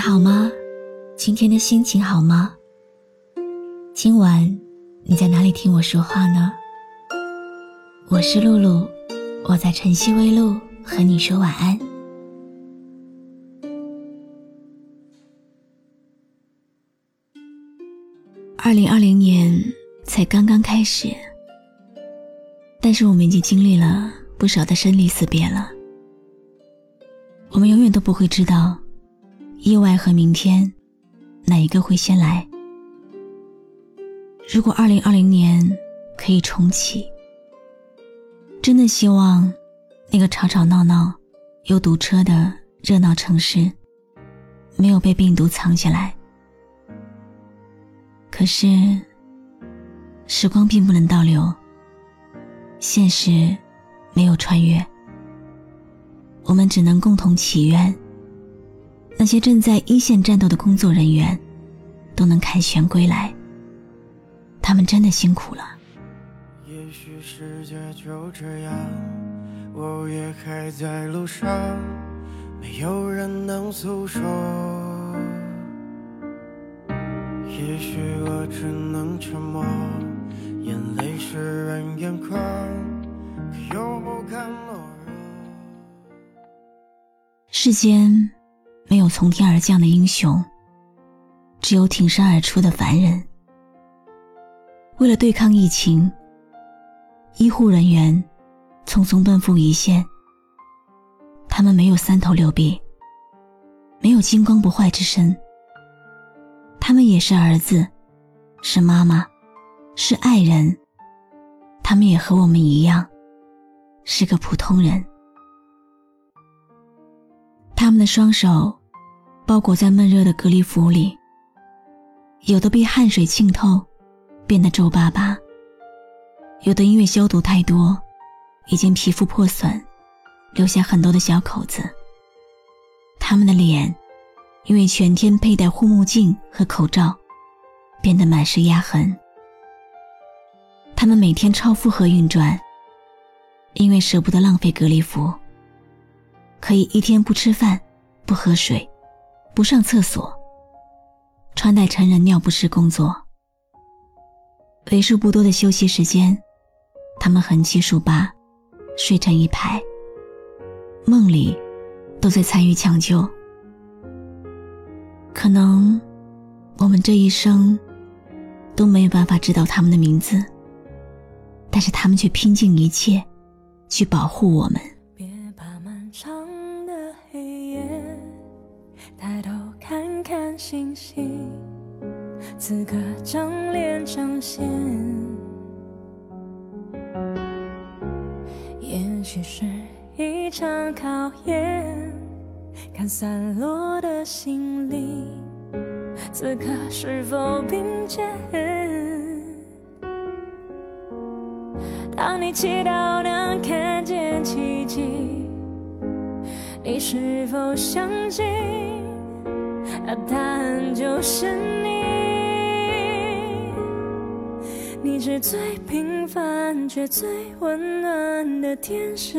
好吗？今天的心情好吗？今晚你在哪里听我说话呢？我是露露，我在晨曦微露和你说晚安。二零二零年才刚刚开始，但是我们已经经历了不少的生离死别了。我们永远都不会知道，意外和明天，哪一个会先来。如果二零二零年可以重启，真的希望那个吵吵闹闹又堵车的热闹城市，没有被病毒藏起来。可是，时光并不能倒流，现实没有穿越。我们只能共同祈愿，那些正在一线战斗的工作人员都能凯旋归来。他们真的辛苦了。也许世界就这样，我也还在路上，没有人能诉说。也许我只能沉默，眼泪湿润眼眶，可又不敢懦弱。世间没有从天而降的英雄，只有挺身而出的凡人。为了对抗疫情，医护人员匆匆奔赴一线。他们没有三头六臂，没有金光不坏之身。他们也是儿子，是妈妈，是爱人。他们也和我们一样，是个普通人。他们的双手包裹在闷热的隔离服里，有的被汗水浸透，变得皱巴巴；有的因为消毒太多，已经皮肤破损，留下很多的小口子。他们的脸因为全天佩戴护目镜和口罩，变得满是压痕。他们每天超负荷运转，因为舍不得浪费隔离服。可以一天不吃饭，不喝水，不上厕所，穿戴成人尿不湿工作。为数不多的休息时间，他们横七竖八，睡成一排，梦里都在参与抢救。可能我们这一生都没有办法知道他们的名字，但是他们却拼尽一切去保护我们。星星，此刻张脸彰显。也许是一场考验，看散落的心灵，此刻是否并肩？当你祈祷能看见奇迹，你是否相信？那答案就是你。你是最平凡却最温暖的天使。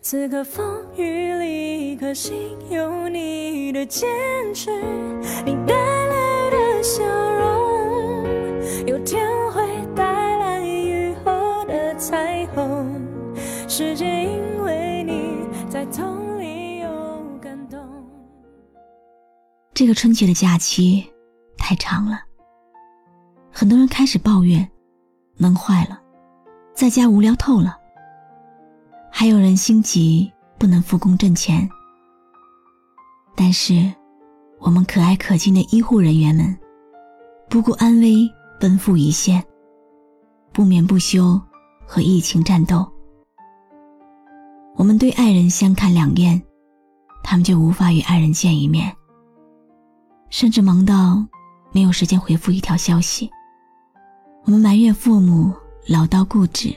此刻风雨里，可心有你的坚持，你带来的笑容，有天会带来雨后的彩虹。世界因这个春节的假期太长了，很多人开始抱怨闷坏了，在家无聊透了。还有人心急不能复工挣钱，但是我们可爱可敬的医护人员们，不顾安危奔赴一线，不眠不休和疫情战斗。我们对爱人相看两厌，他们就无法与爱人见一面，甚至忙到没有时间回复一条消息。我们埋怨父母老到固执。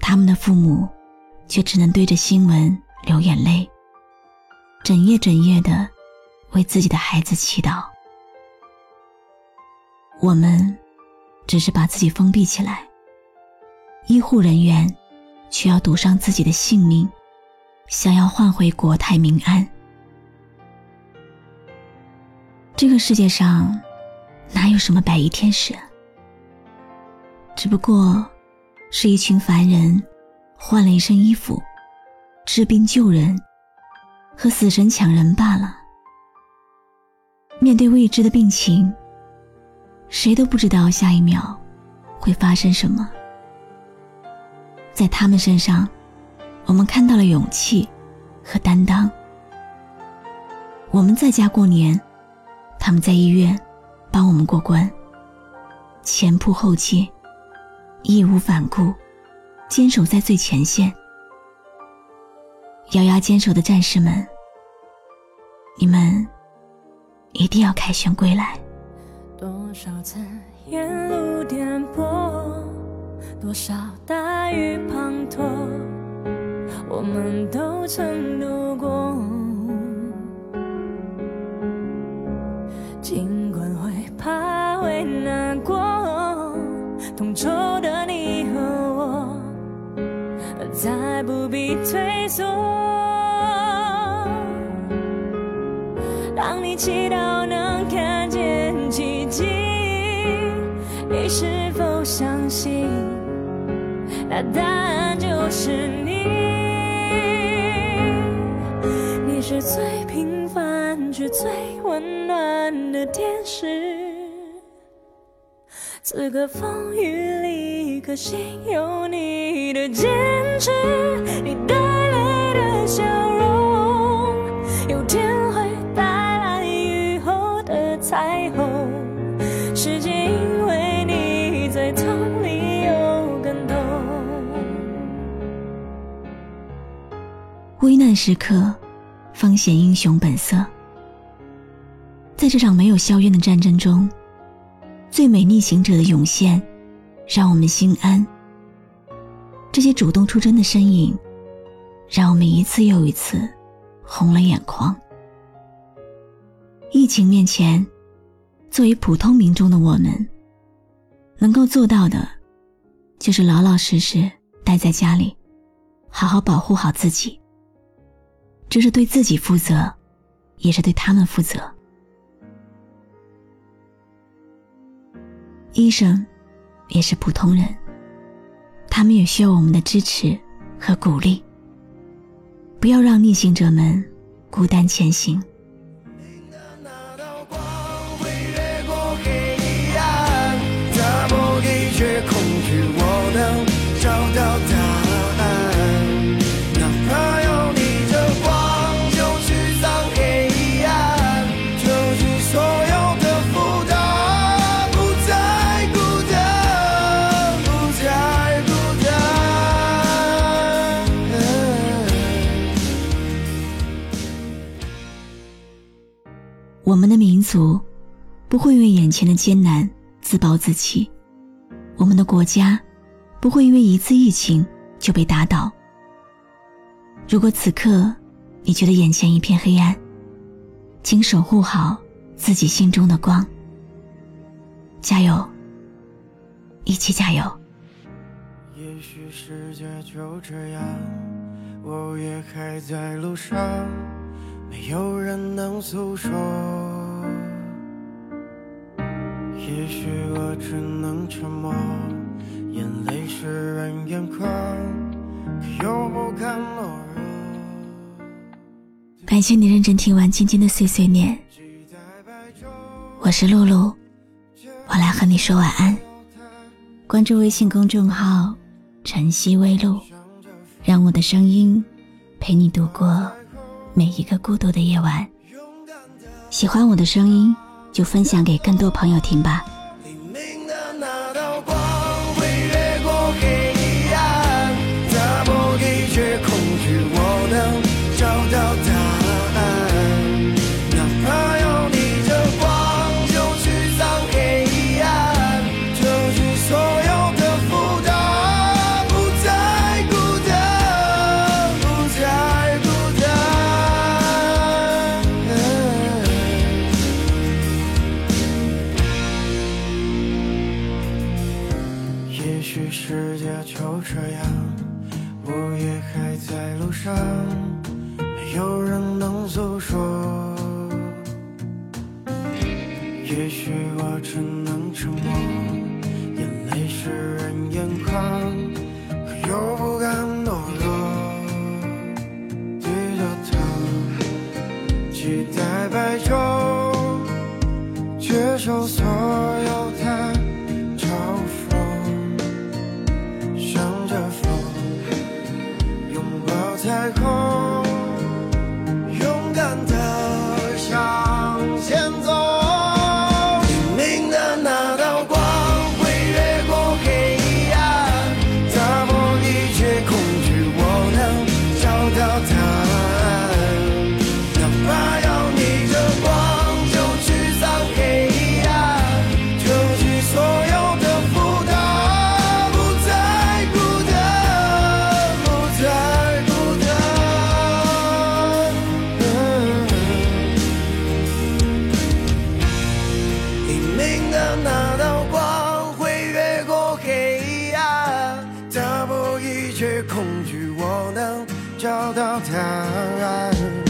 他们的父母，却只能对着新闻流眼泪，整夜整夜的为自己的孩子祈祷。我们只是把自己封闭起来，医护人员却要赌上自己的性命，想要换回国泰民安。这个世界上哪有什么白衣天使？只不过是一群凡人换了一身衣服，治病救人，和死神抢人罢了。面对未知的病情，谁都不知道下一秒会发生什么。在他们身上，我们看到了勇气和担当。我们在家过年，他们在医院帮我们过关，前仆后继，义无反顾，坚守在最前线。咬牙坚守的战士们，你们一定要凯旋归来。多少次沿路颠簸。多少大雨滂沱，我们都曾度过。再不必退缩。当你祈祷能看见奇迹，你是否相信？那答案就是你，你是最平凡却最温暖的天使。此刻风雨里，一颗心有你的坚持，你带来的笑容，有天会带来雨后的彩虹。世界因为你在痛里有感动。危难时刻，方显英雄本色。在这场没有硝烟的战争中，最美逆行者的涌现，让我们心安。这些主动出征的身影，让我们一次又一次红了眼眶。疫情面前，作为普通民众的我们，能够做到的，就是老老实实待在家里，好好保护好自己。这是对自己负责，也是对他们负责。医生也是普通人，他们也需要我们的支持和鼓励。不要让逆行者们孤单前行。我们的民族不会因为眼前的艰难自暴自弃，我们的国家不会因为一次疫情就被打倒。如果此刻你觉得眼前一片黑暗，请守护好自己心中的光。加油，一起加油！也许世界就这样，我也还在路上。没有人能诉说，也许我只能沉默，眼泪湿润眼眶，可又不敢懦弱。感谢你认真听完今天的碎碎念，我是露露，我来和你说晚安。关注微信公众号“晨曦微露”，让我的声音陪你度过。每一个孤独的夜晚，喜欢我的声音，就分享给更多朋友听吧。也许我只能沉默，眼泪湿润眼眶，可又不敢懦弱。低着头，期待白昼，接受所有的嘲讽，向着风，拥抱彩虹，却恐惧，我能找到答案。